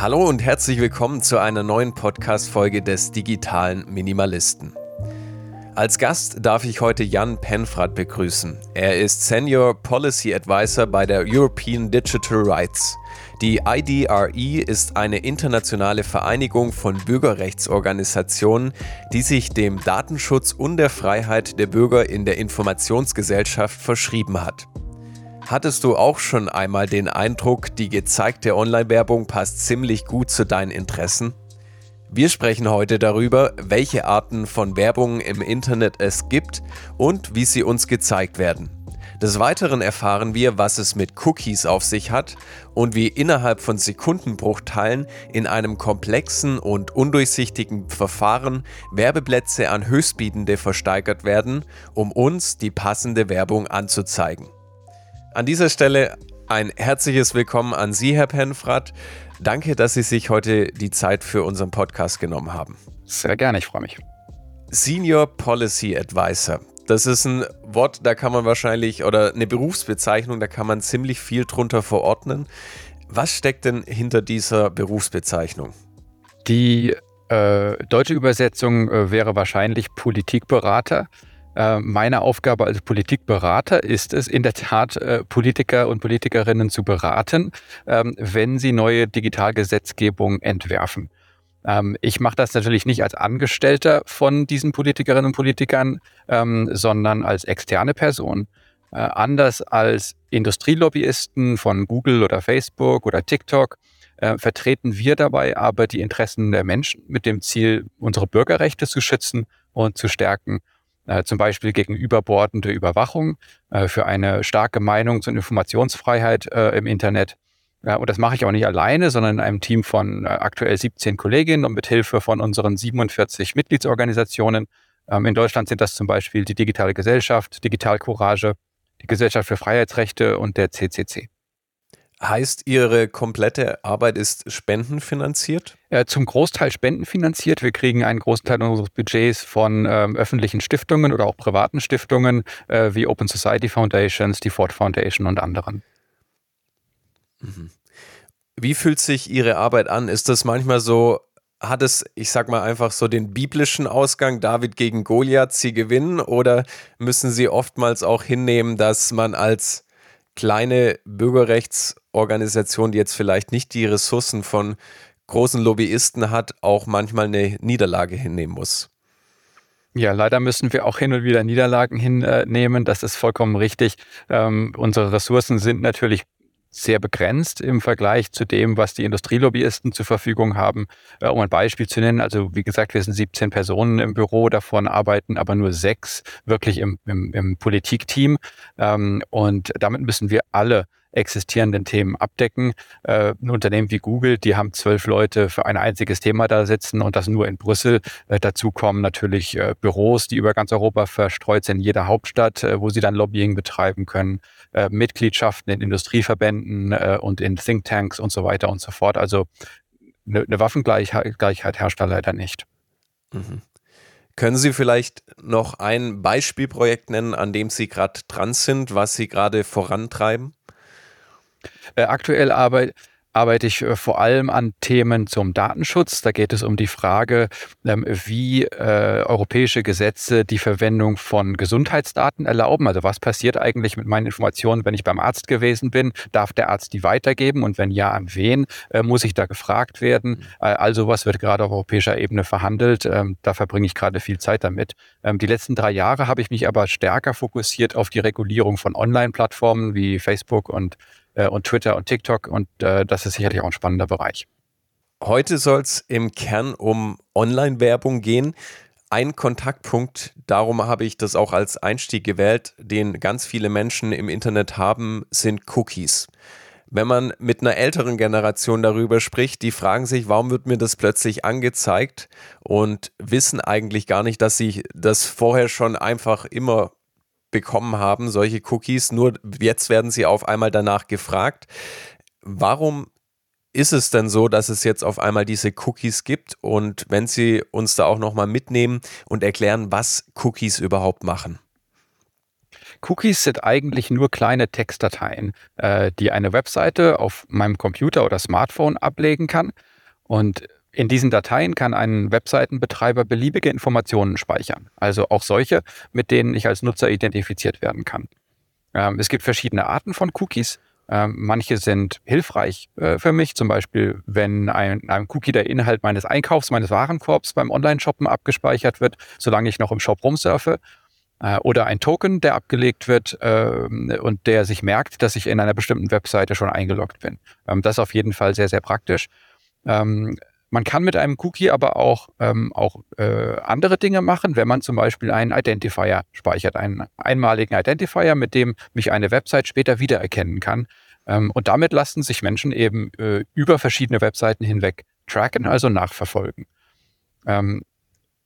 Hallo und herzlich willkommen zu einer neuen Podcast-Folge des Digitalen Minimalisten. Als Gast darf ich heute Jan Penfrat begrüßen. Er ist Senior Policy Advisor bei der European Digital Rights. Die IDRE ist eine internationale Vereinigung von Bürgerrechtsorganisationen, die sich dem Datenschutz und der Freiheit der Bürger in der Informationsgesellschaft verschrieben hat. Hattest du auch schon einmal den Eindruck, die gezeigte Online-Werbung passt ziemlich gut zu deinen Interessen? Wir sprechen heute darüber, welche Arten von Werbung im Internet es gibt und wie sie uns gezeigt werden. Des Weiteren erfahren wir, was es mit Cookies auf sich hat und wie innerhalb von Sekundenbruchteilen in einem komplexen und undurchsichtigen Verfahren Werbeplätze an Höchstbietende versteigert werden, um uns die passende Werbung anzuzeigen. An dieser Stelle ein herzliches Willkommen an Sie, Herr Penfrat. Danke, dass Sie sich heute die Zeit für unseren Podcast genommen haben. Sehr gerne, ich freue mich. Senior Policy Advisor. Das ist ein Wort, da kann man wahrscheinlich, oder eine Berufsbezeichnung, da kann man ziemlich viel drunter verordnen. Was steckt denn hinter dieser Berufsbezeichnung? Die äh, deutsche Übersetzung äh, wäre wahrscheinlich Politikberater. Äh, meine Aufgabe als Politikberater ist es, in der Tat äh, Politiker und Politikerinnen zu beraten, ähm, wenn sie neue Digitalgesetzgebung entwerfen. Ähm, ich mache das natürlich nicht als Angestellter von diesen Politikerinnen und Politikern, ähm, sondern als externe Person. Äh, anders als Industrielobbyisten von Google oder Facebook oder TikTok vertreten wir dabei aber die Interessen der Menschen mit dem Ziel, unsere Bürgerrechte zu schützen und zu stärken zum Beispiel gegen überbordende Überwachung, äh, für eine starke Meinungs- und Informationsfreiheit äh, im Internet. Und das mache ich auch nicht alleine, sondern in einem Team von äh, aktuell 17 Kolleginnen und mit Hilfe von unseren 47 Mitgliedsorganisationen. Ähm, in Deutschland sind das zum Beispiel die Digitale Gesellschaft, Digital Courage, die Gesellschaft für Freiheitsrechte und der CCC. Heißt, Ihre komplette Arbeit ist spendenfinanziert? Äh, zum Großteil spendenfinanziert. Wir kriegen einen Großteil unseres Budgets von ähm, öffentlichen Stiftungen oder auch privaten Stiftungen äh, wie Open Society Foundations, die Ford Foundation und anderen. Mhm. Wie fühlt sich Ihre Arbeit an? Ist das manchmal so, hat es, ich sag mal einfach so den biblischen Ausgang, David gegen Goliath, sie gewinnen? Oder müssen Sie oftmals auch hinnehmen, dass man als kleine Bürgerrechtsorganisation, die jetzt vielleicht nicht die Ressourcen von großen Lobbyisten hat, auch manchmal eine Niederlage hinnehmen muss. Ja, leider müssen wir auch hin und wieder Niederlagen hinnehmen. Das ist vollkommen richtig. Ähm, unsere Ressourcen sind natürlich sehr begrenzt im Vergleich zu dem, was die Industrielobbyisten zur Verfügung haben. Äh, um ein Beispiel zu nennen, also wie gesagt, wir sind 17 Personen im Büro, davon arbeiten aber nur sechs wirklich im, im, im Politikteam. Ähm, und damit müssen wir alle existierenden Themen abdecken. Äh, ein Unternehmen wie Google, die haben zwölf Leute für ein einziges Thema da sitzen und das nur in Brüssel. Äh, dazu kommen natürlich äh, Büros, die über ganz Europa verstreut sind, in jeder Hauptstadt, äh, wo sie dann Lobbying betreiben können, äh, Mitgliedschaften in Industrieverbänden äh, und in Thinktanks und so weiter und so fort. Also eine, eine Waffengleichheit herrscht da leider nicht. Mhm. Können Sie vielleicht noch ein Beispielprojekt nennen, an dem Sie gerade dran sind, was Sie gerade vorantreiben? Äh, aktuell arbeit, arbeite ich äh, vor allem an Themen zum Datenschutz. Da geht es um die Frage, ähm, wie äh, europäische Gesetze die Verwendung von Gesundheitsdaten erlauben. Also was passiert eigentlich mit meinen Informationen, wenn ich beim Arzt gewesen bin? Darf der Arzt die weitergeben? Und wenn ja, an wen muss ich da gefragt werden? Mhm. Also was wird gerade auf europäischer Ebene verhandelt? Ähm, da verbringe ich gerade viel Zeit damit. Ähm, die letzten drei Jahre habe ich mich aber stärker fokussiert auf die Regulierung von Online-Plattformen wie Facebook und äh, und Twitter und TikTok und äh, das ist sicherlich auch ein spannender Bereich. Heute soll es im Kern um Online-Werbung gehen. Ein Kontaktpunkt, darum habe ich das auch als Einstieg gewählt, den ganz viele Menschen im Internet haben, sind Cookies. Wenn man mit einer älteren Generation darüber spricht, die fragen sich, warum wird mir das plötzlich angezeigt und wissen eigentlich gar nicht, dass sie das vorher schon einfach immer bekommen haben, solche Cookies. Nur jetzt werden sie auf einmal danach gefragt. Warum ist es denn so, dass es jetzt auf einmal diese Cookies gibt? Und wenn Sie uns da auch nochmal mitnehmen und erklären, was Cookies überhaupt machen. Cookies sind eigentlich nur kleine Textdateien, äh, die eine Webseite auf meinem Computer oder Smartphone ablegen kann. Und in diesen Dateien kann ein Webseitenbetreiber beliebige Informationen speichern, also auch solche, mit denen ich als Nutzer identifiziert werden kann. Ähm, es gibt verschiedene Arten von Cookies. Ähm, manche sind hilfreich äh, für mich, zum Beispiel, wenn ein, ein Cookie der Inhalt meines Einkaufs, meines Warenkorbs beim Online-Shoppen abgespeichert wird, solange ich noch im Shop rumsurfe. Äh, oder ein Token, der abgelegt wird ähm, und der sich merkt, dass ich in einer bestimmten Webseite schon eingeloggt bin. Ähm, das ist auf jeden Fall sehr, sehr praktisch. Ähm, man kann mit einem Cookie aber auch, ähm, auch äh, andere Dinge machen, wenn man zum Beispiel einen Identifier speichert, einen einmaligen Identifier, mit dem mich eine Website später wiedererkennen kann. Ähm, und damit lassen sich Menschen eben äh, über verschiedene Webseiten hinweg tracken, also nachverfolgen. Ähm,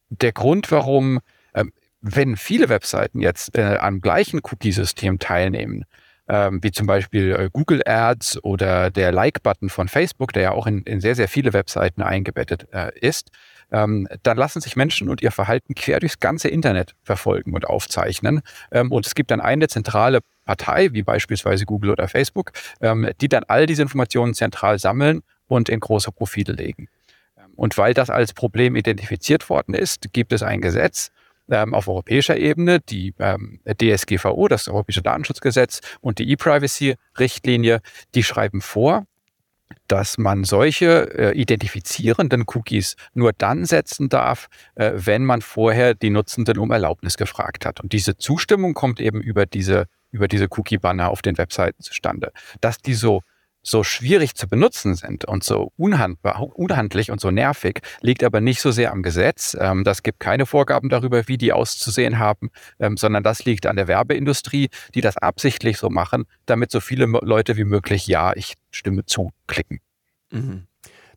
der Grund, warum, äh, wenn viele Webseiten jetzt äh, am gleichen Cookie-System teilnehmen, ähm, wie zum Beispiel äh, Google Ads oder der Like-Button von Facebook, der ja auch in, in, sehr, sehr viele Webseiten eingebettet äh, ist, ähm, dann lassen sich Menschen und ihr Verhalten quer durchs ganze Internet verfolgen und aufzeichnen. Ähm, und es gibt dann eine zentrale Partei, wie beispielsweise Google oder Facebook, ähm, die dann all diese Informationen zentral sammeln und in große Profile legen. Ähm, und weil das als Problem identifiziert worden ist, gibt es ein Gesetz, ähm, auf europäischer Ebene, die ähm, DSGVO, das Europäische Datenschutzgesetz und die E-Privacy-Richtlinie, die schreiben vor, dass man solche äh, identifizierenden Cookies nur dann setzen darf, äh, wenn man vorher die Nutzenden um Erlaubnis gefragt hat. Und diese Zustimmung kommt eben über diese, über diese Cookie-Banner auf den Webseiten zustande. Dass die so so schwierig zu benutzen sind und so unhandbar, unhandlich und so nervig, liegt aber nicht so sehr am Gesetz. Ähm, das gibt keine Vorgaben darüber, wie die auszusehen haben, ähm, sondern das liegt an der Werbeindustrie, die das absichtlich so machen, damit so viele Leute wie möglich Ja, ich stimme zu klicken. Mhm.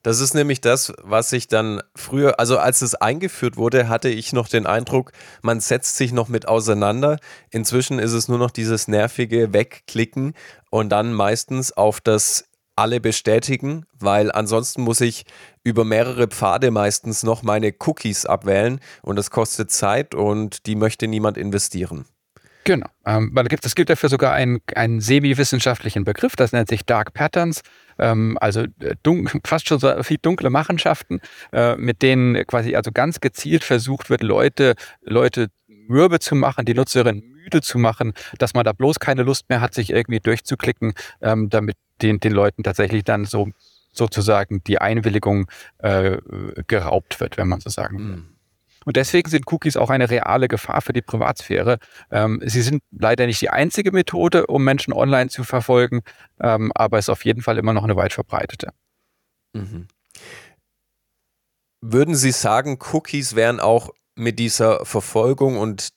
Das ist nämlich das, was ich dann früher, also als es eingeführt wurde, hatte ich noch den Eindruck, man setzt sich noch mit auseinander. Inzwischen ist es nur noch dieses nervige Wegklicken und dann meistens auf das alle bestätigen, weil ansonsten muss ich über mehrere Pfade meistens noch meine Cookies abwählen und das kostet Zeit und die möchte niemand investieren. Genau. Ähm, es gibt dafür sogar einen, einen semi-wissenschaftlichen Begriff, das nennt sich Dark Patterns, ähm, also äh, dun fast schon so viel dunkle Machenschaften, äh, mit denen quasi also ganz gezielt versucht wird, Leute, Leute mürbe zu machen, die Nutzerin müde zu machen, dass man da bloß keine Lust mehr hat, sich irgendwie durchzuklicken, ähm, damit den, den Leuten tatsächlich dann so sozusagen die Einwilligung äh, geraubt wird, wenn man so sagen will. Mhm. Und deswegen sind Cookies auch eine reale Gefahr für die Privatsphäre. Ähm, sie sind leider nicht die einzige Methode, um Menschen online zu verfolgen, ähm, aber es ist auf jeden Fall immer noch eine weit verbreitete. Mhm. Würden Sie sagen, Cookies wären auch mit dieser Verfolgung und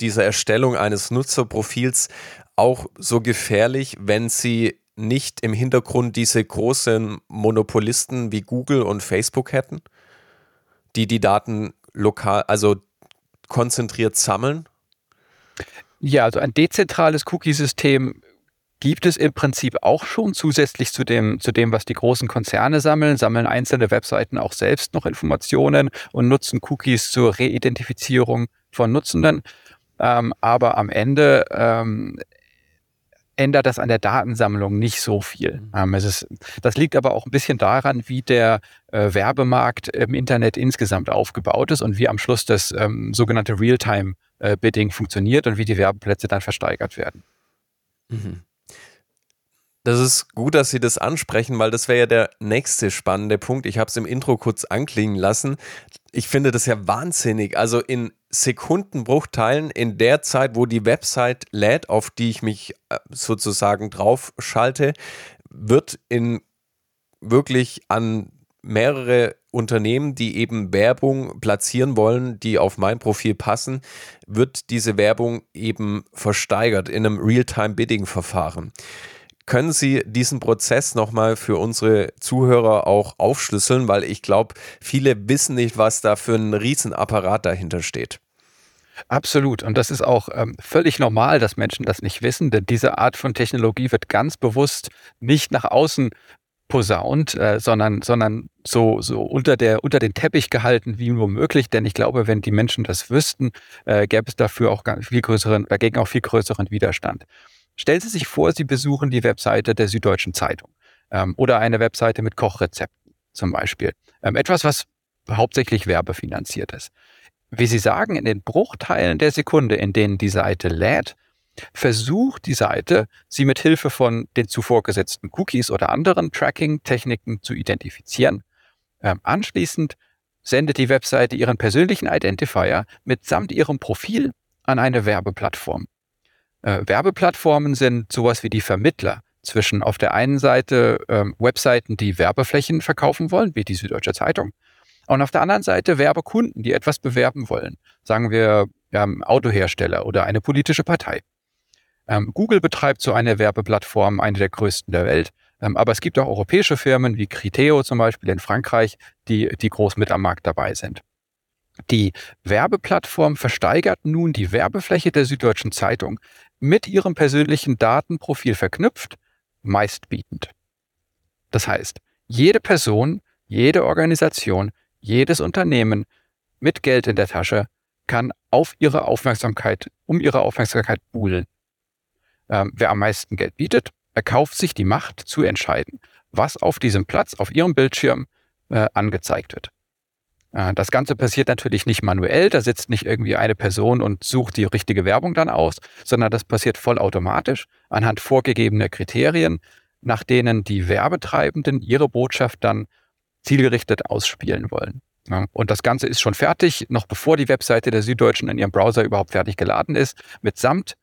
dieser Erstellung eines Nutzerprofils auch so gefährlich, wenn sie nicht im Hintergrund diese großen Monopolisten wie Google und Facebook hätten, die die Daten lokal, also konzentriert sammeln? Ja, also ein dezentrales Cookie-System gibt es im Prinzip auch schon zusätzlich zu dem, zu dem, was die großen Konzerne sammeln, sammeln einzelne Webseiten auch selbst noch Informationen und nutzen Cookies zur Reidentifizierung von Nutzenden. Ähm, aber am Ende ähm, ändert das an der Datensammlung nicht so viel. Mhm. Ähm, es ist, das liegt aber auch ein bisschen daran, wie der äh, Werbemarkt im Internet insgesamt aufgebaut ist und wie am Schluss das ähm, sogenannte Realtime-Bidding äh, funktioniert und wie die Werbeplätze dann versteigert werden. Mhm. Das ist gut, dass Sie das ansprechen, weil das wäre ja der nächste spannende Punkt. Ich habe es im Intro kurz anklingen lassen. Ich finde das ja wahnsinnig. Also in Sekundenbruchteilen in der Zeit, wo die Website lädt, auf die ich mich äh, sozusagen drauf schalte, wird in wirklich an mehrere Unternehmen, die eben Werbung platzieren wollen, die auf mein Profil passen, wird diese Werbung eben versteigert in einem Real-Time-Bidding-Verfahren. Können Sie diesen Prozess nochmal für unsere Zuhörer auch aufschlüsseln, weil ich glaube, viele wissen nicht, was da für ein Riesenapparat dahinter steht. Absolut. Und das ist auch ähm, völlig normal, dass Menschen das nicht wissen, denn diese Art von Technologie wird ganz bewusst nicht nach außen posaunt, äh, sondern, sondern so, so unter, der, unter den Teppich gehalten wie nur möglich. Denn ich glaube, wenn die Menschen das wüssten, äh, gäbe es dafür auch viel größeren, dagegen auch viel größeren Widerstand. Stellen Sie sich vor, Sie besuchen die Webseite der Süddeutschen Zeitung ähm, oder eine Webseite mit Kochrezepten zum Beispiel. Ähm, etwas, was hauptsächlich werbefinanziert ist. Wie Sie sagen, in den Bruchteilen der Sekunde, in denen die Seite lädt, versucht die Seite, sie mit Hilfe von den zuvor gesetzten Cookies oder anderen Tracking-Techniken zu identifizieren. Ähm, anschließend sendet die Webseite ihren persönlichen Identifier mitsamt ihrem Profil an eine Werbeplattform. Äh, Werbeplattformen sind sowas wie die Vermittler zwischen auf der einen Seite ähm, Webseiten, die Werbeflächen verkaufen wollen, wie die Süddeutsche Zeitung, und auf der anderen Seite Werbekunden, die etwas bewerben wollen. Sagen wir ähm, Autohersteller oder eine politische Partei. Ähm, Google betreibt so eine Werbeplattform, eine der größten der Welt. Ähm, aber es gibt auch europäische Firmen wie Criteo zum Beispiel in Frankreich, die, die groß mit am Markt dabei sind. Die Werbeplattform versteigert nun die Werbefläche der Süddeutschen Zeitung mit ihrem persönlichen Datenprofil verknüpft, meistbietend. Das heißt, jede Person, jede Organisation, jedes Unternehmen mit Geld in der Tasche kann auf ihre Aufmerksamkeit, um ihre Aufmerksamkeit buhlen ähm, wer am meisten Geld bietet, erkauft sich die Macht zu entscheiden, was auf diesem Platz, auf ihrem Bildschirm äh, angezeigt wird. Äh, das Ganze passiert natürlich nicht manuell, da sitzt nicht irgendwie eine Person und sucht die richtige Werbung dann aus, sondern das passiert vollautomatisch anhand vorgegebener Kriterien, nach denen die Werbetreibenden ihre Botschaft dann zielgerichtet ausspielen wollen. Und das Ganze ist schon fertig, noch bevor die Webseite der Süddeutschen in ihrem Browser überhaupt fertig geladen ist, mitsamt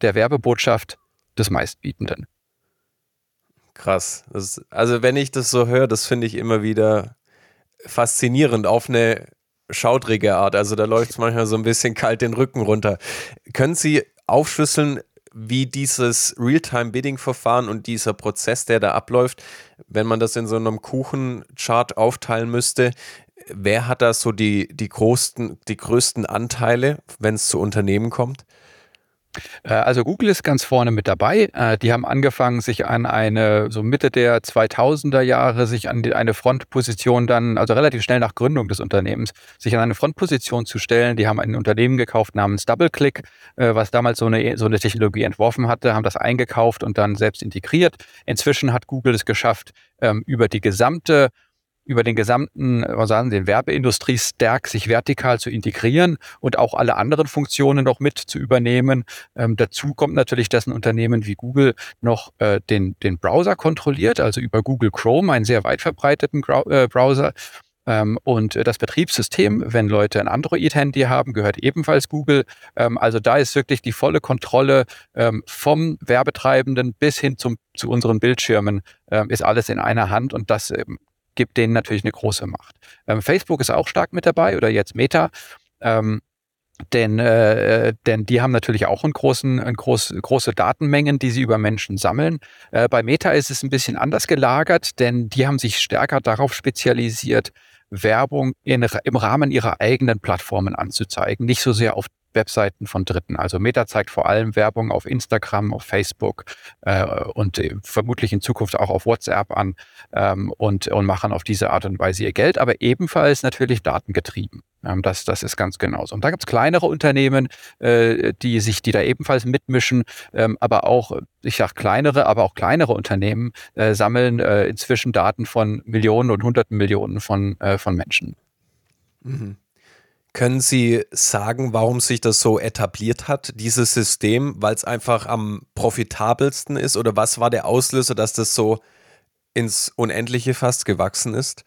der Werbebotschaft des Meistbietenden. Krass. Das, also wenn ich das so höre, das finde ich immer wieder faszinierend auf eine schaudrige Art. Also da läuft es manchmal so ein bisschen kalt den Rücken runter. Können Sie aufschlüsseln, wie dieses Realtime-Bidding-Verfahren und dieser Prozess, der da abläuft, wenn man das in so einem Kuchenchart aufteilen müsste, wer hat da so die, die, größten, die größten Anteile, wenn es zu Unternehmen kommt? Äh, also Google ist ganz vorne mit dabei. Äh, die haben angefangen, sich an eine, so Mitte der 2000er Jahre, sich an eine Frontposition dann, also relativ schnell nach Gründung des Unternehmens, sich an eine Frontposition zu stellen. Die haben ein Unternehmen gekauft namens DoubleClick, äh, was damals so eine, so eine Technologie entworfen hatte, haben das eingekauft und dann selbst integriert. Inzwischen hat Google es geschafft, ähm, über die gesamte über den gesamten, was sagen den Werbeindustrie-Stack sich vertikal zu integrieren und auch alle anderen Funktionen noch mit zu übernehmen. Ähm, dazu kommt natürlich, dass ein Unternehmen wie Google noch äh, den, den Browser kontrolliert, also über Google Chrome, einen sehr weit verbreiteten äh, Browser. Ähm, und das Betriebssystem, wenn Leute ein Android-Handy haben, gehört ebenfalls Google. Ähm, also da ist wirklich die volle Kontrolle ähm, vom Werbetreibenden bis hin zum, zu unseren Bildschirmen, ist alles in einer Hand und das gibt denen natürlich eine große Macht. Ähm, Facebook ist auch stark mit dabei oder jetzt Meta. Ähm, denn, äh, denn die haben natürlich auch einen großen, einen groß, große Datenmengen, die sie über Menschen sammeln. Äh, bei Meta ist es ein bisschen anders gelagert, denn die haben sich stärker darauf spezialisiert, Werbung in, im Rahmen ihrer eigenen Plattformen anzuzeigen, nicht so sehr auf Webseiten von Dritten. Also Meta zeigt vor allem Werbung auf Instagram, auf Facebook äh, und äh, vermutlich in Zukunft auch auf WhatsApp an ähm, und, und machen auf diese Art und Weise ihr Geld, aber ebenfalls natürlich datengetrieben. Ähm, das, das ist ganz genauso. Und da gibt es kleinere Unternehmen, äh, die sich, die da ebenfalls mitmischen, ähm, aber auch, ich sage kleinere, aber auch kleinere Unternehmen äh, sammeln äh, inzwischen Daten von Millionen und Hunderten Millionen von, äh, von Menschen. Mhm. Können Sie sagen, warum sich das so etabliert hat, dieses System, weil es einfach am profitabelsten ist? Oder was war der Auslöser, dass das so ins Unendliche fast gewachsen ist?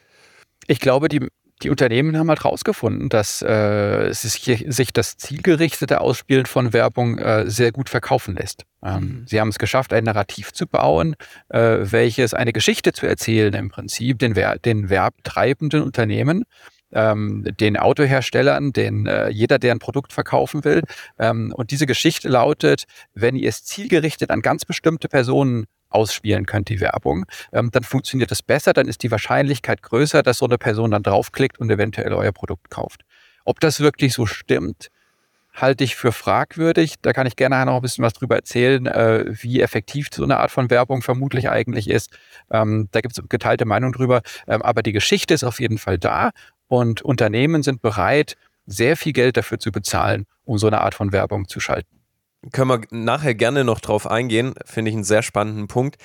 Ich glaube, die, die Unternehmen haben halt herausgefunden, dass äh, sich, sich, das zielgerichtete Ausspielen von Werbung äh, sehr gut verkaufen lässt. Ähm, mhm. Sie haben es geschafft, ein Narrativ zu bauen, äh, welches eine Geschichte zu erzählen, im Prinzip den, den werbtreibenden Unternehmen ähm, den Autoherstellern, den äh, jeder, der ein Produkt verkaufen will. Ähm, und diese Geschichte lautet, wenn ihr es zielgerichtet an ganz bestimmte Personen ausspielen könnt, die Werbung, ähm, dann funktioniert es besser, dann ist die Wahrscheinlichkeit größer, dass so eine Person dann draufklickt und eventuell euer Produkt kauft. Ob das wirklich so stimmt, halte ich für fragwürdig. Da kann ich gerne noch ein bisschen was drüber erzählen, äh, wie effektiv so eine Art von Werbung vermutlich eigentlich ist. Ähm, da gibt es geteilte Meinung drüber. Ähm, aber die Geschichte ist auf jeden Fall da und Unternehmen sind bereit, sehr viel Geld dafür zu bezahlen, um so eine Art von Werbung zu schalten. Können wir nachher gerne noch drauf eingehen, finde ich einen sehr spannenden Punkt.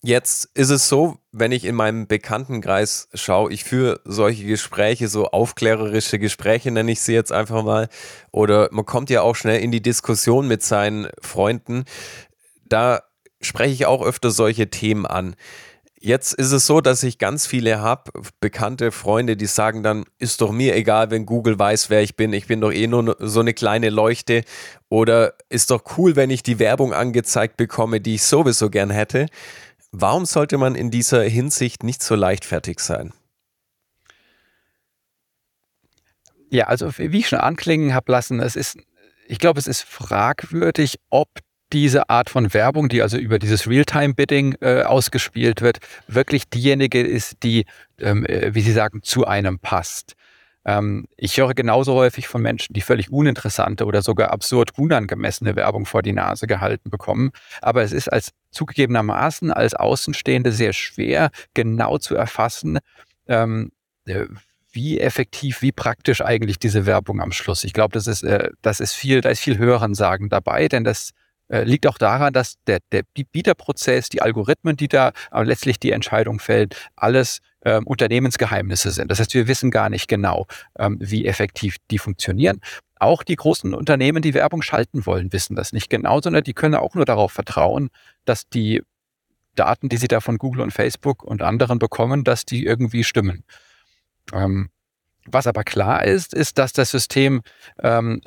Jetzt ist es so, wenn ich in meinem Bekanntenkreis schaue, ich führe solche Gespräche, so aufklärerische Gespräche nenne ich sie jetzt einfach mal, oder man kommt ja auch schnell in die Diskussion mit seinen Freunden. Da spreche ich auch öfter solche Themen an. Jetzt ist es so, dass ich ganz viele habe, bekannte Freunde, die sagen dann, ist doch mir egal, wenn Google weiß, wer ich bin. Ich bin doch eh nur so eine kleine Leuchte. Oder ist doch cool, wenn ich die Werbung angezeigt bekomme, die ich sowieso gern hätte. Warum sollte man in dieser Hinsicht nicht so leichtfertig sein? Ja, also wie ich schon anklingen habe lassen, es ist, ich glaube, es ist fragwürdig, ob diese Art von Werbung, die also über dieses Realtime-Bidding äh, ausgespielt wird, wirklich diejenige ist, die, ähm, äh, wie Sie sagen, zu einem passt. Ähm, ich höre genauso häufig von Menschen, die völlig uninteressante oder sogar absurd unangemessene Werbung vor die Nase gehalten bekommen. Aber es ist als zugegebenermaßen als Außenstehende sehr schwer, genau zu erfassen, ähm, äh, wie effektiv, wie praktisch eigentlich diese Werbung am Schluss. Ich glaube, das ist, äh, das ist viel, da ist viel Hörensagen dabei, denn das äh, liegt auch daran, dass der, der Bieterprozess, die Algorithmen, die da äh, letztlich die Entscheidung fällt, alles ähm, Unternehmensgeheimnisse sind. Das heißt, wir wissen gar nicht genau, ähm, wie effektiv die funktionieren. Auch die großen Unternehmen, die Werbung schalten wollen, wissen das nicht genau, sondern die können auch nur darauf vertrauen, dass die Daten, die sie da von Google und Facebook und anderen bekommen, dass die irgendwie stimmen. Ähm, was aber klar ist, ist, dass das System ähm,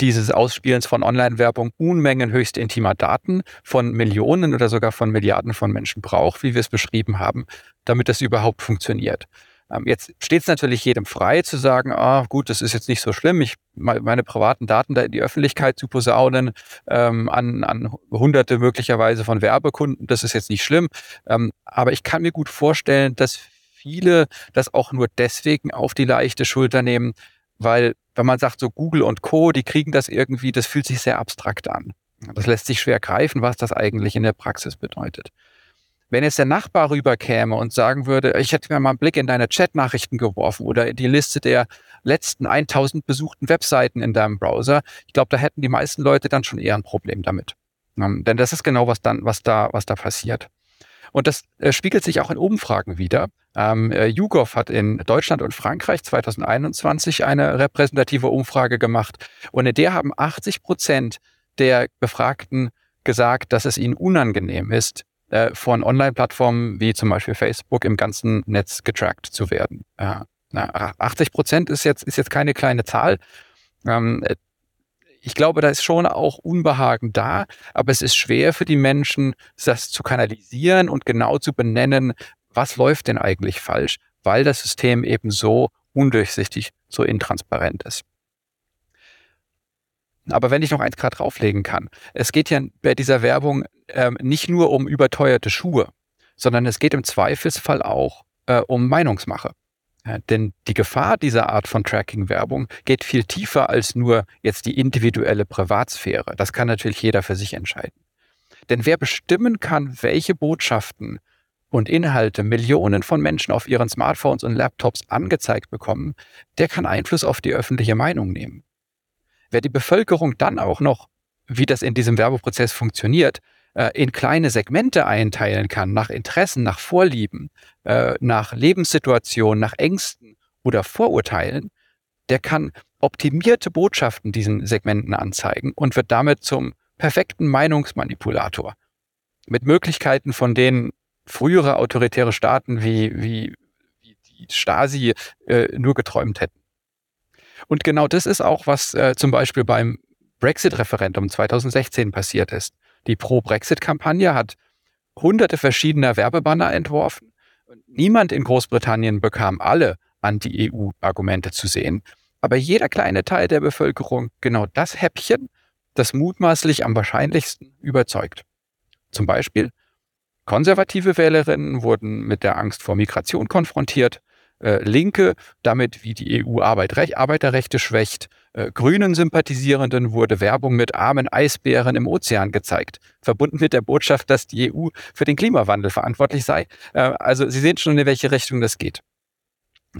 dieses Ausspielens von Online-Werbung Unmengen höchst intimer Daten von Millionen oder sogar von Milliarden von Menschen braucht, wie wir es beschrieben haben, damit das überhaupt funktioniert. Ähm, jetzt steht es natürlich jedem frei zu sagen, ah gut, das ist jetzt nicht so schlimm, ich meine privaten Daten da in die Öffentlichkeit zu posaunen ähm, an, an hunderte möglicherweise von Werbekunden, das ist jetzt nicht schlimm. Ähm, aber ich kann mir gut vorstellen, dass viele das auch nur deswegen auf die leichte Schulter nehmen, weil wenn man sagt, so Google und Co., die kriegen das irgendwie, das fühlt sich sehr abstrakt an. Das lässt sich schwer greifen, was das eigentlich in der Praxis bedeutet. Wenn jetzt der Nachbar rüberkäme und sagen würde, ich hätte mir mal einen Blick in deine Chatnachrichten geworfen oder in die Liste der letzten 1000 besuchten Webseiten in deinem Browser, ich glaube, da hätten die meisten Leute dann schon eher ein Problem damit. Denn das ist genau was dann, was da, was da passiert. Und das äh, spiegelt sich auch in Umfragen wieder. Ähm, äh, YouGov hat in Deutschland und Frankreich 2021 eine repräsentative Umfrage gemacht. Und in der haben 80 Prozent der Befragten gesagt, dass es ihnen unangenehm ist, äh, von Online-Plattformen wie zum Beispiel Facebook im ganzen Netz getrackt zu werden. Ja, 80 Prozent ist jetzt, ist jetzt keine kleine Zahl. Ähm, ich glaube, da ist schon auch Unbehagen da, aber es ist schwer für die Menschen, das zu kanalisieren und genau zu benennen, was läuft denn eigentlich falsch, weil das System eben so undurchsichtig, so intransparent ist. Aber wenn ich noch eins gerade drauflegen kann, es geht ja bei dieser Werbung ähm, nicht nur um überteuerte Schuhe, sondern es geht im Zweifelsfall auch äh, um Meinungsmache. Ja, denn die Gefahr dieser Art von Tracking-Werbung geht viel tiefer als nur jetzt die individuelle Privatsphäre. Das kann natürlich jeder für sich entscheiden. Denn wer bestimmen kann, welche Botschaften und Inhalte Millionen von Menschen auf ihren Smartphones und Laptops angezeigt bekommen, der kann Einfluss auf die öffentliche Meinung nehmen. Wer die Bevölkerung dann auch noch, wie das in diesem Werbeprozess funktioniert, äh, in kleine Segmente einteilen kann, nach Interessen, nach Vorlieben, äh, nach Lebenssituationen, nach Ängsten oder Vorurteilen, der kann optimierte Botschaften diesen Segmenten anzeigen und wird damit zum perfekten Meinungsmanipulator. Mit Möglichkeiten, von denen frühere autoritäre Staaten wie, wie, wie die Stasi äh, nur geträumt hätten. Und genau das ist auch, was äh, zum Beispiel beim Brexit-Referendum 2016 passiert ist. Die Pro-Brexit-Kampagne hat hunderte verschiedener Werbebanner entworfen. Niemand in Großbritannien bekam alle Anti-EU-Argumente zu sehen. Aber jeder kleine Teil der Bevölkerung genau das Häppchen, das mutmaßlich am wahrscheinlichsten überzeugt. Zum Beispiel konservative Wählerinnen wurden mit der Angst vor Migration konfrontiert, äh, Linke damit, wie die EU Arbeit, Arbeiterrechte schwächt, äh, grünen Sympathisierenden wurde Werbung mit armen Eisbären im Ozean gezeigt, verbunden mit der Botschaft, dass die EU für den Klimawandel verantwortlich sei. Äh, also Sie sehen schon, in welche Richtung das geht.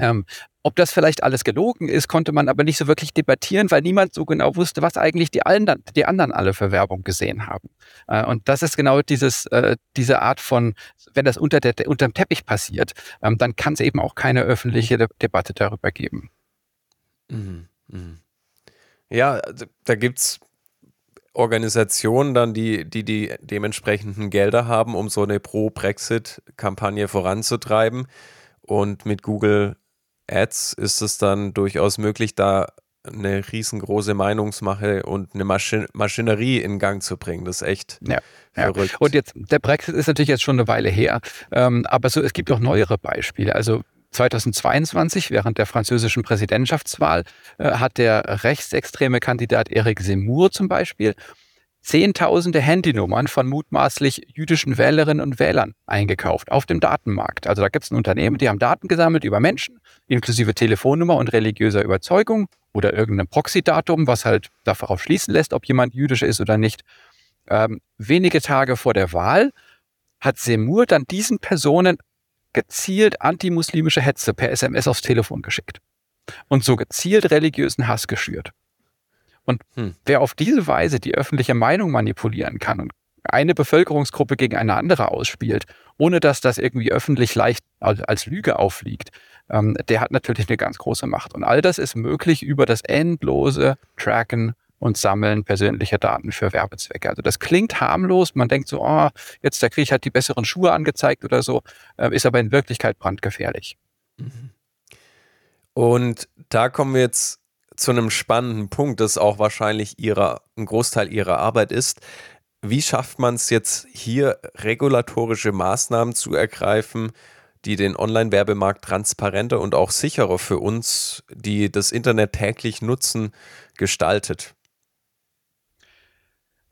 Ähm, ob das vielleicht alles gelogen ist, konnte man aber nicht so wirklich debattieren, weil niemand so genau wusste, was eigentlich die, anderen, die anderen alle für Werbung gesehen haben. Äh, und das ist genau dieses, äh, diese Art von, wenn das unter, der, unter dem Teppich passiert, ähm, dann kann es eben auch keine öffentliche De Debatte darüber geben. Mhm. Mhm. Ja, da gibt es Organisationen dann, die, die die dementsprechenden Gelder haben, um so eine Pro-Brexit-Kampagne voranzutreiben. Und mit Google Ads ist es dann durchaus möglich, da eine riesengroße Meinungsmache und eine Maschin Maschinerie in Gang zu bringen. Das ist echt ja, verrückt. Ja. Und jetzt, der Brexit ist natürlich jetzt schon eine Weile her, ähm, aber so, es gibt auch neuere Beispiele. Also 2022, während der französischen Präsidentschaftswahl, äh, hat der rechtsextreme Kandidat Eric Zemmour zum Beispiel Zehntausende Handynummern von mutmaßlich jüdischen Wählerinnen und Wählern eingekauft auf dem Datenmarkt. Also da gibt es ein Unternehmen, die haben Daten gesammelt über Menschen, inklusive Telefonnummer und religiöser Überzeugung oder irgendeinem Proxy-Datum, was halt darauf schließen lässt, ob jemand jüdisch ist oder nicht. Ähm, wenige Tage vor der Wahl hat Semur dann diesen Personen gezielt antimuslimische Hetze per SMS aufs Telefon geschickt und so gezielt religiösen Hass geschürt. Und hm. wer auf diese Weise die öffentliche Meinung manipulieren kann und eine Bevölkerungsgruppe gegen eine andere ausspielt, ohne dass das irgendwie öffentlich leicht als Lüge aufliegt, ähm, der hat natürlich eine ganz große Macht. Und all das ist möglich über das endlose Tracken und Sammeln persönlicher Daten für Werbezwecke. Also das klingt harmlos, man denkt so, oh, jetzt der Krieg hat die besseren Schuhe angezeigt oder so, äh, ist aber in Wirklichkeit brandgefährlich. Mhm. Und da kommen wir jetzt zu einem spannenden Punkt, das auch wahrscheinlich ihrer, ein Großteil ihrer Arbeit ist. Wie schafft man es jetzt hier, regulatorische Maßnahmen zu ergreifen, die den Online-Werbemarkt transparenter und auch sicherer für uns, die das Internet täglich nutzen, gestaltet?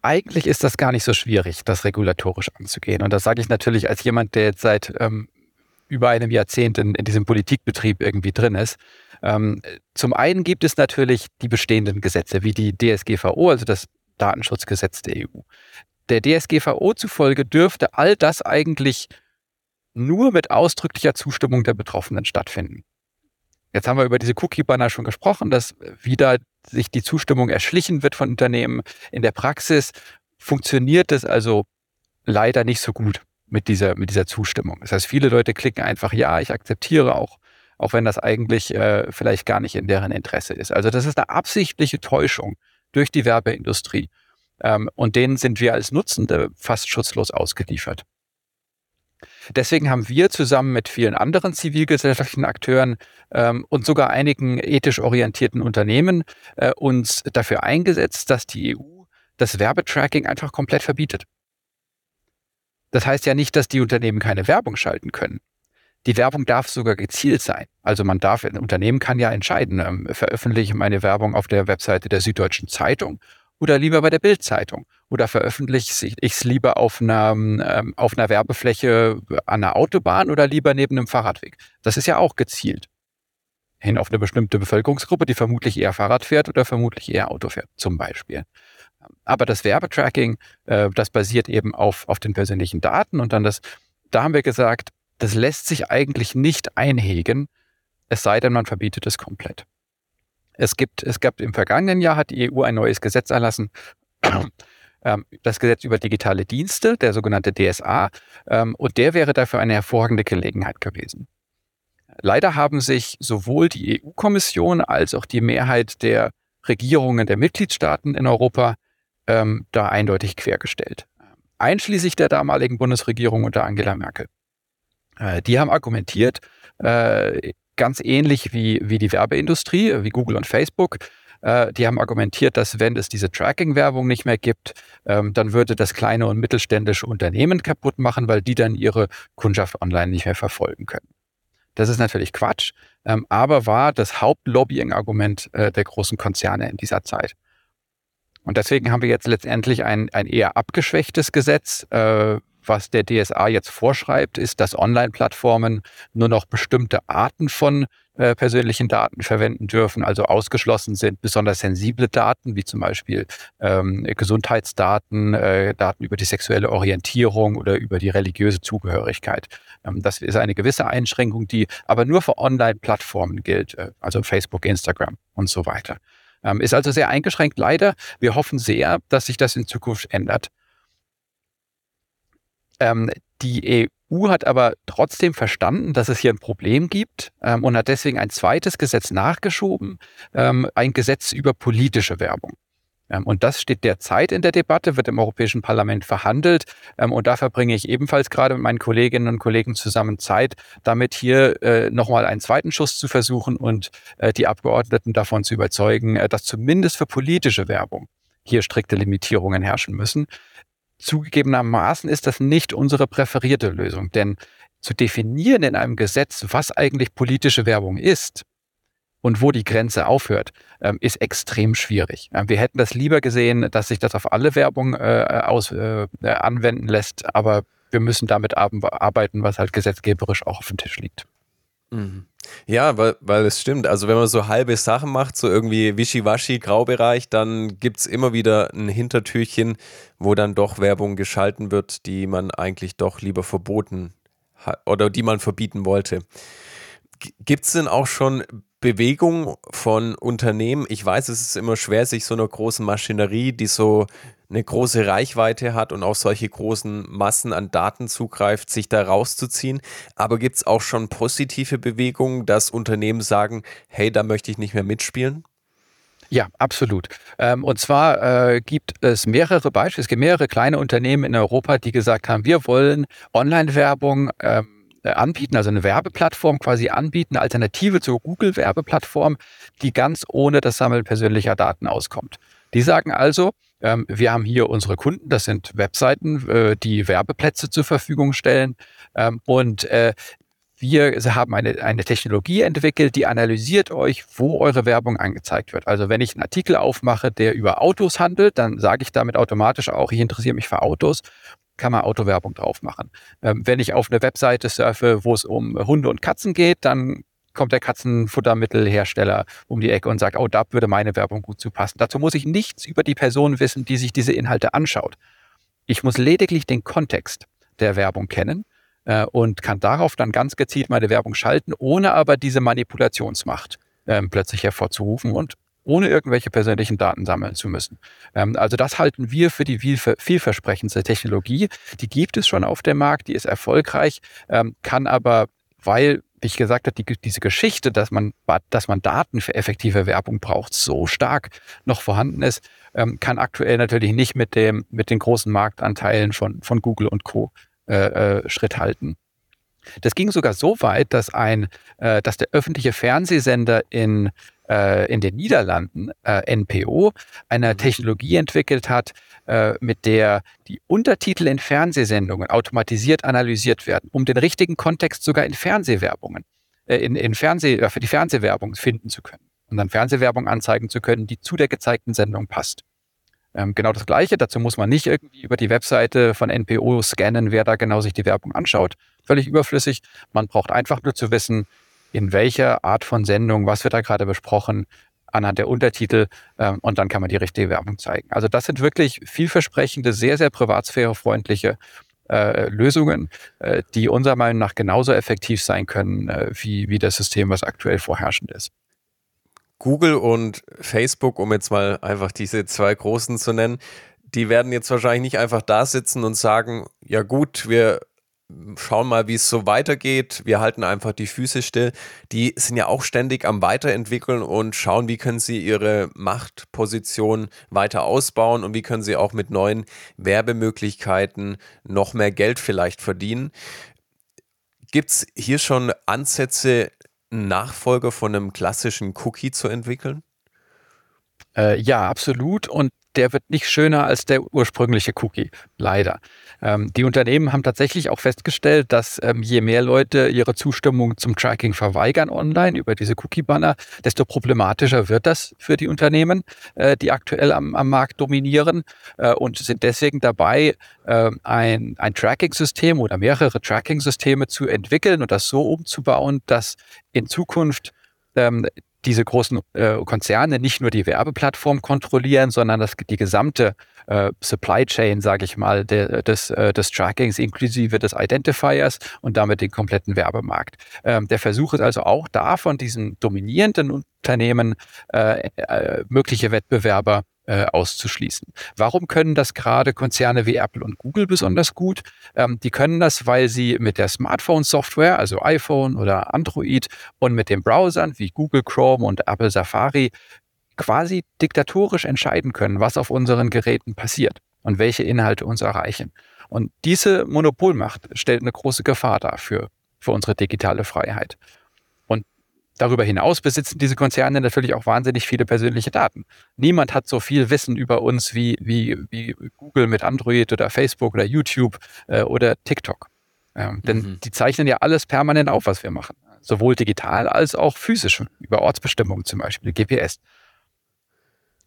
Eigentlich ist das gar nicht so schwierig, das regulatorisch anzugehen. Und das sage ich natürlich als jemand, der jetzt seit ähm, über einem Jahrzehnt in, in diesem Politikbetrieb irgendwie drin ist. Ähm, zum einen gibt es natürlich die bestehenden Gesetze, wie die DSGVO, also das Datenschutzgesetz der EU. Der DSGVO zufolge dürfte all das eigentlich nur mit ausdrücklicher Zustimmung der Betroffenen stattfinden. Jetzt haben wir über diese Cookie-Banner schon gesprochen, dass wieder sich die Zustimmung erschlichen wird von Unternehmen. In der Praxis funktioniert es also leider nicht so gut mit dieser, mit dieser Zustimmung. Das heißt, viele Leute klicken einfach ja, ich akzeptiere auch, auch wenn das eigentlich äh, vielleicht gar nicht in deren Interesse ist. Also das ist eine absichtliche Täuschung durch die Werbeindustrie. Ähm, und denen sind wir als Nutzende fast schutzlos ausgeliefert. Deswegen haben wir zusammen mit vielen anderen zivilgesellschaftlichen Akteuren ähm, und sogar einigen ethisch orientierten Unternehmen äh, uns dafür eingesetzt, dass die EU das Werbetracking einfach komplett verbietet. Das heißt ja nicht, dass die Unternehmen keine Werbung schalten können. Die Werbung darf sogar gezielt sein. Also man darf, ein Unternehmen kann ja entscheiden, ähm, veröffentliche ich meine Werbung auf der Webseite der Süddeutschen Zeitung oder lieber bei der Bildzeitung oder veröffentliche ich es lieber auf einer, ähm, auf einer Werbefläche an einer Autobahn oder lieber neben einem Fahrradweg. Das ist ja auch gezielt hin auf eine bestimmte Bevölkerungsgruppe, die vermutlich eher Fahrrad fährt oder vermutlich eher Auto fährt, zum Beispiel. Aber das Werbetracking, äh, das basiert eben auf, auf den persönlichen Daten und dann das, da haben wir gesagt, das lässt sich eigentlich nicht einhegen, es sei denn, man verbietet es komplett. Es gibt, es gab im vergangenen Jahr hat die EU ein neues Gesetz erlassen, ähm, das Gesetz über digitale Dienste, der sogenannte DSA, ähm, und der wäre dafür eine hervorragende Gelegenheit gewesen. Leider haben sich sowohl die EU-Kommission als auch die Mehrheit der Regierungen der Mitgliedstaaten in Europa ähm, da eindeutig quergestellt. Einschließlich der damaligen Bundesregierung unter Angela Merkel. Äh, die haben argumentiert, äh, ganz ähnlich wie, wie die Werbeindustrie, wie Google und Facebook, äh, die haben argumentiert, dass wenn es diese Tracking-Werbung nicht mehr gibt, ähm, dann würde das kleine und mittelständische Unternehmen kaputt machen, weil die dann ihre Kundschaft online nicht mehr verfolgen können. Das ist natürlich Quatsch, ähm, aber war das Hauptlobbying-Argument äh, der großen Konzerne in dieser Zeit. Und deswegen haben wir jetzt letztendlich ein, ein eher abgeschwächtes Gesetz, äh, was der DSA jetzt vorschreibt, ist, dass Online-Plattformen nur noch bestimmte Arten von äh, persönlichen Daten verwenden dürfen, also ausgeschlossen sind besonders sensible Daten, wie zum Beispiel ähm, Gesundheitsdaten, äh, Daten über die sexuelle Orientierung oder über die religiöse Zugehörigkeit. Ähm, das ist eine gewisse Einschränkung, die aber nur für Online-Plattformen gilt, äh, also Facebook, Instagram und so weiter. Ähm, ist also sehr eingeschränkt, leider. Wir hoffen sehr, dass sich das in Zukunft ändert. Ähm, die EU hat aber trotzdem verstanden, dass es hier ein Problem gibt ähm, und hat deswegen ein zweites Gesetz nachgeschoben, ähm, ein Gesetz über politische Werbung. Ähm, und das steht derzeit in der Debatte, wird im Europäischen Parlament verhandelt. Ähm, und da verbringe ich ebenfalls gerade mit meinen Kolleginnen und Kollegen zusammen Zeit, damit hier äh, nochmal einen zweiten Schuss zu versuchen und äh, die Abgeordneten davon zu überzeugen, äh, dass zumindest für politische Werbung hier strikte Limitierungen herrschen müssen. Zugegebenermaßen ist das nicht unsere präferierte Lösung, denn zu definieren in einem Gesetz, was eigentlich politische Werbung ist und wo die Grenze aufhört, ähm, ist extrem schwierig. Ähm, wir hätten das lieber gesehen, dass sich das auf alle Werbung äh, aus, äh, anwenden lässt, aber wir müssen damit arbeiten, was halt gesetzgeberisch auch auf dem Tisch liegt. Mhm. Ja, weil, weil es stimmt. Also wenn man so halbe Sachen macht, so irgendwie Wischiwaschi, Graubereich, dann gibt es immer wieder ein Hintertürchen, wo dann doch Werbung geschalten wird, die man eigentlich doch lieber verboten oder die man verbieten wollte. Gibt es denn auch schon Bewegung von Unternehmen? Ich weiß, es ist immer schwer, sich so einer großen Maschinerie, die so eine große Reichweite hat und auf solche großen Massen an Daten zugreift, sich da rauszuziehen. Aber gibt es auch schon positive Bewegungen, dass Unternehmen sagen, hey, da möchte ich nicht mehr mitspielen? Ja, absolut. Ähm, und zwar äh, gibt es mehrere Beispiele. Es gibt mehrere kleine Unternehmen in Europa, die gesagt haben, wir wollen Online-Werbung ähm, äh, anbieten, also eine Werbeplattform quasi anbieten, eine Alternative zur Google-Werbeplattform, die ganz ohne das Sammeln persönlicher Daten auskommt. Die sagen also, ähm, wir haben hier unsere Kunden, das sind Webseiten, äh, die Werbeplätze zur Verfügung stellen. Ähm, und äh, wir haben eine, eine Technologie entwickelt, die analysiert euch, wo eure Werbung angezeigt wird. Also wenn ich einen Artikel aufmache, der über Autos handelt, dann sage ich damit automatisch auch, ich interessiere mich für Autos, kann man Autowerbung drauf machen. Ähm, wenn ich auf eine Webseite surfe, wo es um Hunde und Katzen geht, dann kommt der Katzenfuttermittelhersteller um die Ecke und sagt, oh, da würde meine Werbung gut zu passen. Dazu muss ich nichts über die Person wissen, die sich diese Inhalte anschaut. Ich muss lediglich den Kontext der Werbung kennen äh, und kann darauf dann ganz gezielt meine Werbung schalten, ohne aber diese Manipulationsmacht äh, plötzlich hervorzurufen und ohne irgendwelche persönlichen Daten sammeln zu müssen. Ähm, also das halten wir für die vielversprechendste Technologie. Die gibt es schon auf dem Markt, die ist erfolgreich, ähm, kann aber, weil wie ich gesagt habe, die, diese Geschichte, dass man, dass man Daten für effektive Werbung braucht, so stark noch vorhanden ist, ähm, kann aktuell natürlich nicht mit dem, mit den großen Marktanteilen von, von Google und Co. Äh, äh, Schritt halten. Das ging sogar so weit, dass ein, äh, dass der öffentliche Fernsehsender in, äh, in den Niederlanden, äh, NPO, eine mhm. Technologie entwickelt hat, äh, mit der die Untertitel in Fernsehsendungen automatisiert analysiert werden, um den richtigen Kontext sogar in Fernsehwerbungen, äh, in, in Fernseh, äh, für die Fernsehwerbung finden zu können und dann Fernsehwerbung anzeigen zu können, die zu der gezeigten Sendung passt. Ähm, genau das Gleiche. Dazu muss man nicht irgendwie über die Webseite von NPO scannen, wer da genau sich die Werbung anschaut. Völlig überflüssig. Man braucht einfach nur zu wissen, in welcher Art von Sendung, was wird da gerade besprochen, anhand der Untertitel ähm, und dann kann man die richtige Werbung zeigen. Also das sind wirklich vielversprechende, sehr, sehr privatsphärefreundliche äh, Lösungen, äh, die unserer Meinung nach genauso effektiv sein können äh, wie, wie das System, was aktuell vorherrschend ist. Google und Facebook, um jetzt mal einfach diese zwei großen zu nennen, die werden jetzt wahrscheinlich nicht einfach da sitzen und sagen, ja gut, wir schauen mal, wie es so weitergeht. Wir halten einfach die Füße still. Die sind ja auch ständig am Weiterentwickeln und schauen, wie können sie ihre Machtposition weiter ausbauen und wie können sie auch mit neuen Werbemöglichkeiten noch mehr Geld vielleicht verdienen. Gibt es hier schon Ansätze, einen Nachfolger von einem klassischen Cookie zu entwickeln? Äh, ja, absolut. Und der wird nicht schöner als der ursprüngliche Cookie, leider. Ähm, die Unternehmen haben tatsächlich auch festgestellt, dass ähm, je mehr Leute ihre Zustimmung zum Tracking verweigern online über diese Cookie-Banner, desto problematischer wird das für die Unternehmen, äh, die aktuell am, am Markt dominieren äh, und sind deswegen dabei, äh, ein, ein Tracking-System oder mehrere Tracking-Systeme zu entwickeln und das so umzubauen, dass in Zukunft ähm, diese großen äh, Konzerne nicht nur die Werbeplattform kontrollieren, sondern das, die gesamte äh, Supply Chain, sage ich mal, de, des, äh, des Trackings inklusive des Identifiers und damit den kompletten Werbemarkt. Ähm, der Versuch ist also auch da von diesen dominierenden Unternehmen äh, äh, mögliche Wettbewerber äh, auszuschließen. Warum können das gerade Konzerne wie Apple und Google besonders gut? Ähm, die können das, weil sie mit der Smartphone-Software, also iPhone oder Android und mit den Browsern wie Google Chrome und Apple Safari quasi diktatorisch entscheiden können, was auf unseren Geräten passiert und welche Inhalte uns erreichen. Und diese Monopolmacht stellt eine große Gefahr dar für, für unsere digitale Freiheit. Darüber hinaus besitzen diese Konzerne natürlich auch wahnsinnig viele persönliche Daten. Niemand hat so viel Wissen über uns wie, wie, wie Google mit Android oder Facebook oder YouTube äh, oder TikTok. Ähm, denn mhm. die zeichnen ja alles permanent auf, was wir machen. Sowohl digital als auch physisch, über Ortsbestimmungen zum Beispiel, GPS.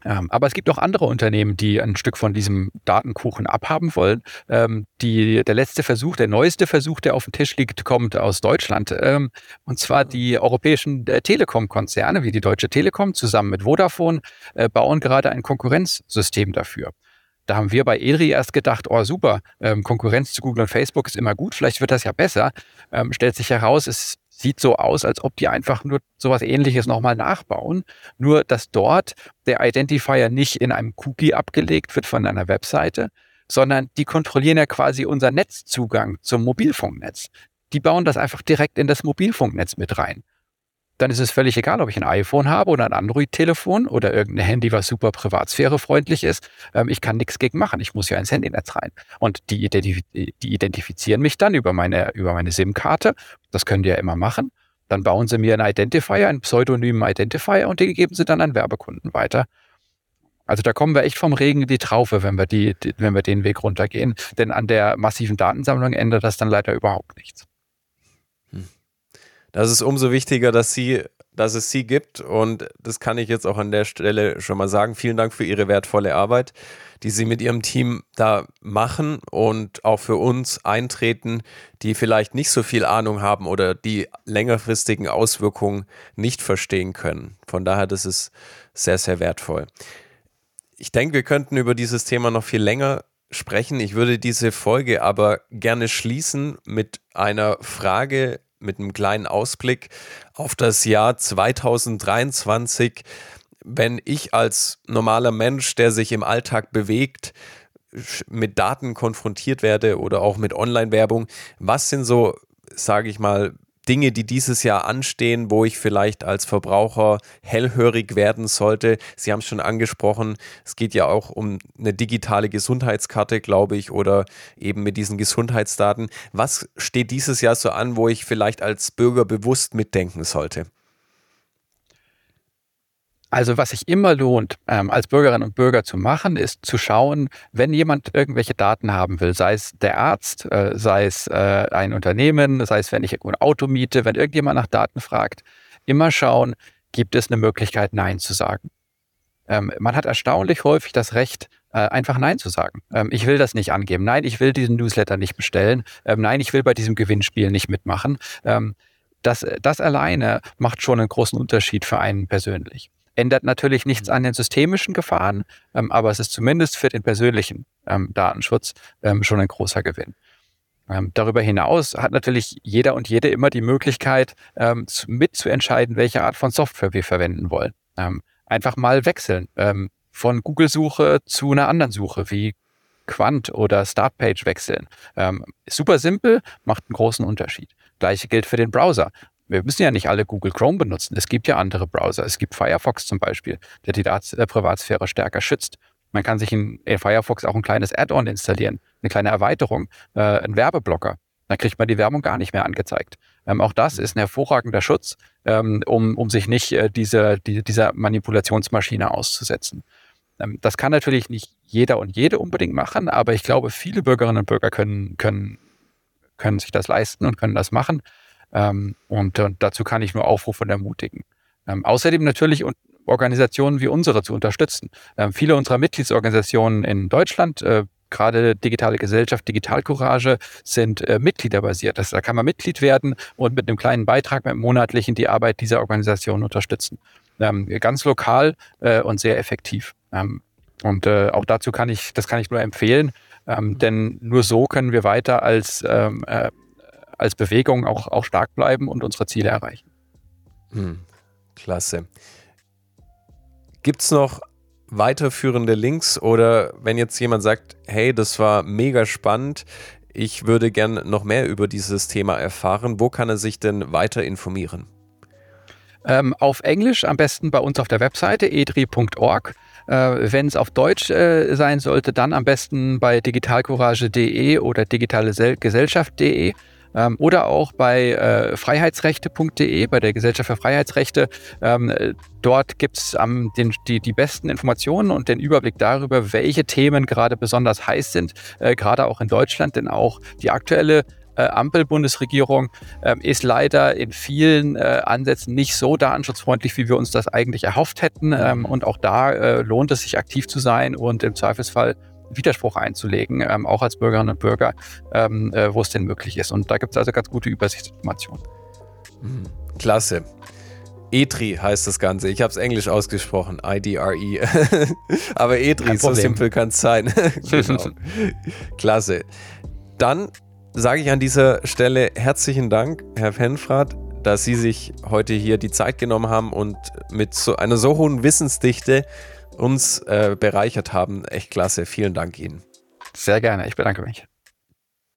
Aber es gibt auch andere Unternehmen, die ein Stück von diesem Datenkuchen abhaben wollen. Ähm, die, der letzte Versuch, der neueste Versuch, der auf dem Tisch liegt, kommt aus Deutschland. Ähm, und zwar die europäischen äh, Telekom-Konzerne wie die Deutsche Telekom zusammen mit Vodafone äh, bauen gerade ein Konkurrenzsystem dafür. Da haben wir bei EDRI erst gedacht, oh super, ähm, Konkurrenz zu Google und Facebook ist immer gut, vielleicht wird das ja besser. Stellt sich heraus, es sieht so aus, als ob die einfach nur sowas ähnliches nochmal nachbauen. Nur, dass dort der Identifier nicht in einem Cookie abgelegt wird von einer Webseite, sondern die kontrollieren ja quasi unser Netzzugang zum Mobilfunknetz. Die bauen das einfach direkt in das Mobilfunknetz mit rein dann ist es völlig egal, ob ich ein iPhone habe oder ein Android-Telefon oder irgendein Handy, was super privatsphärefreundlich ist. Ähm, ich kann nichts gegen machen. Ich muss ja ins Handynetz rein. Und die, identif die identifizieren mich dann über meine, über meine SIM-Karte. Das können die ja immer machen. Dann bauen sie mir einen Identifier, einen pseudonymen Identifier und den geben sie dann an Werbekunden weiter. Also da kommen wir echt vom Regen in die Traufe, wenn wir, die, die, wenn wir den Weg runtergehen. Denn an der massiven Datensammlung ändert das dann leider überhaupt nichts. Das ist umso wichtiger, dass sie, dass es sie gibt. Und das kann ich jetzt auch an der Stelle schon mal sagen. Vielen Dank für Ihre wertvolle Arbeit, die Sie mit Ihrem Team da machen und auch für uns eintreten, die vielleicht nicht so viel Ahnung haben oder die längerfristigen Auswirkungen nicht verstehen können. Von daher, das ist sehr, sehr wertvoll. Ich denke, wir könnten über dieses Thema noch viel länger sprechen. Ich würde diese Folge aber gerne schließen mit einer Frage mit einem kleinen Ausblick auf das Jahr 2023. Wenn ich als normaler Mensch, der sich im Alltag bewegt, mit Daten konfrontiert werde oder auch mit Online-Werbung, was sind so, sage ich mal, Dinge, die dieses Jahr anstehen, wo ich vielleicht als Verbraucher hellhörig werden sollte. Sie haben es schon angesprochen, es geht ja auch um eine digitale Gesundheitskarte, glaube ich, oder eben mit diesen Gesundheitsdaten. Was steht dieses Jahr so an, wo ich vielleicht als Bürger bewusst mitdenken sollte? Also was sich immer lohnt, ähm, als Bürgerinnen und Bürger zu machen, ist zu schauen, wenn jemand irgendwelche Daten haben will, sei es der Arzt, äh, sei es äh, ein Unternehmen, sei es, wenn ich ein Auto miete, wenn irgendjemand nach Daten fragt, immer schauen, gibt es eine Möglichkeit, Nein zu sagen. Ähm, man hat erstaunlich häufig das Recht, äh, einfach Nein zu sagen. Ähm, ich will das nicht angeben. Nein, ich will diesen Newsletter nicht bestellen. Ähm, nein, ich will bei diesem Gewinnspiel nicht mitmachen. Ähm, das, das alleine macht schon einen großen Unterschied für einen persönlich. Ändert natürlich nichts mhm. an den systemischen Gefahren, ähm, aber es ist zumindest für den persönlichen ähm, Datenschutz ähm, schon ein großer Gewinn. Ähm, darüber hinaus hat natürlich jeder und jede immer die Möglichkeit, ähm, mitzuentscheiden, welche Art von Software wir verwenden wollen. Ähm, einfach mal wechseln von Google-Suche zu einer anderen Suche wie Quant oder Startpage wechseln. super simpel, macht einen großen Unterschied. Gleiche gilt für den Browser wir müssen ja nicht alle Google Chrome benutzen. Es gibt ja andere Browser. Es gibt Firefox zum Beispiel, der die äh, Privatsphäre stärker schützt. Man kann sich in, Firefox auch ein kleines Add-on installieren, eine kleine Erweiterung, äh, ein Werbeblocker. Dann kriegt man die Werbung gar nicht mehr angezeigt. Ähm, auch das ist ein hervorragender Schutz, ähm, um, um sich nicht äh, diese, die, dieser Manipulationsmaschine auszusetzen. Ähm, das kann natürlich nicht jeder und jede unbedingt machen, aber ich glaube, viele Bürgerinnen und Bürger können, können, können sich das leisten und können das machen. Ähm, und, und, dazu kann ich nur aufrufen und ermutigen. Ähm, außerdem natürlich Organisationen wie unsere zu unterstützen. Ähm, viele unserer Mitgliedsorganisationen in Deutschland äh, gerade digitale Gesellschaft, Digitalcourage sind äh, mitgliederbasiert. Das, da kann man Mitglied werden und mit einem kleinen Beitrag mit monatlichen die Arbeit dieser Organisation unterstützen. Ähm, ganz lokal äh, und sehr effektiv. Ähm, und äh, auch dazu kann ich, das kann ich nur empfehlen, ähm, denn nur so können wir weiter als, äh, als Bewegung auch, auch stark bleiben und unsere Ziele erreichen. Hm, klasse. Gibt es noch weiterführende Links oder wenn jetzt jemand sagt, hey, das war mega spannend, ich würde gern noch mehr über dieses Thema erfahren, wo kann er sich denn weiter informieren? Ähm, auf Englisch am besten bei uns auf der Webseite edri.org. Äh, Wenn es auf Deutsch äh, sein sollte, dann am besten bei digitalcourage.de oder digitalegesellschaft.de ähm, oder auch bei äh, freiheitsrechte.de, bei der Gesellschaft für Freiheitsrechte. Ähm, dort gibt es ähm, die, die besten Informationen und den Überblick darüber, welche Themen gerade besonders heiß sind, äh, gerade auch in Deutschland, denn auch die aktuelle äh, Ampel-Bundesregierung äh, ist leider in vielen äh, Ansätzen nicht so datenschutzfreundlich, wie wir uns das eigentlich erhofft hätten. Ähm, und auch da äh, lohnt es sich aktiv zu sein und im Zweifelsfall Widerspruch einzulegen, ähm, auch als Bürgerinnen und Bürger, ähm, äh, wo es denn möglich ist. Und da gibt es also ganz gute Übersichtsinformationen. Mhm. Klasse. ETRI heißt das Ganze. Ich habe es englisch ausgesprochen. I-D-R-E. Aber ETRI, so simpel kann es sein. genau. Klasse. Dann sage ich an dieser Stelle herzlichen Dank, Herr Penfrath, dass Sie sich heute hier die Zeit genommen haben und mit so einer so hohen Wissensdichte uns äh, bereichert haben. Echt klasse. Vielen Dank Ihnen. Sehr gerne. Ich bedanke mich.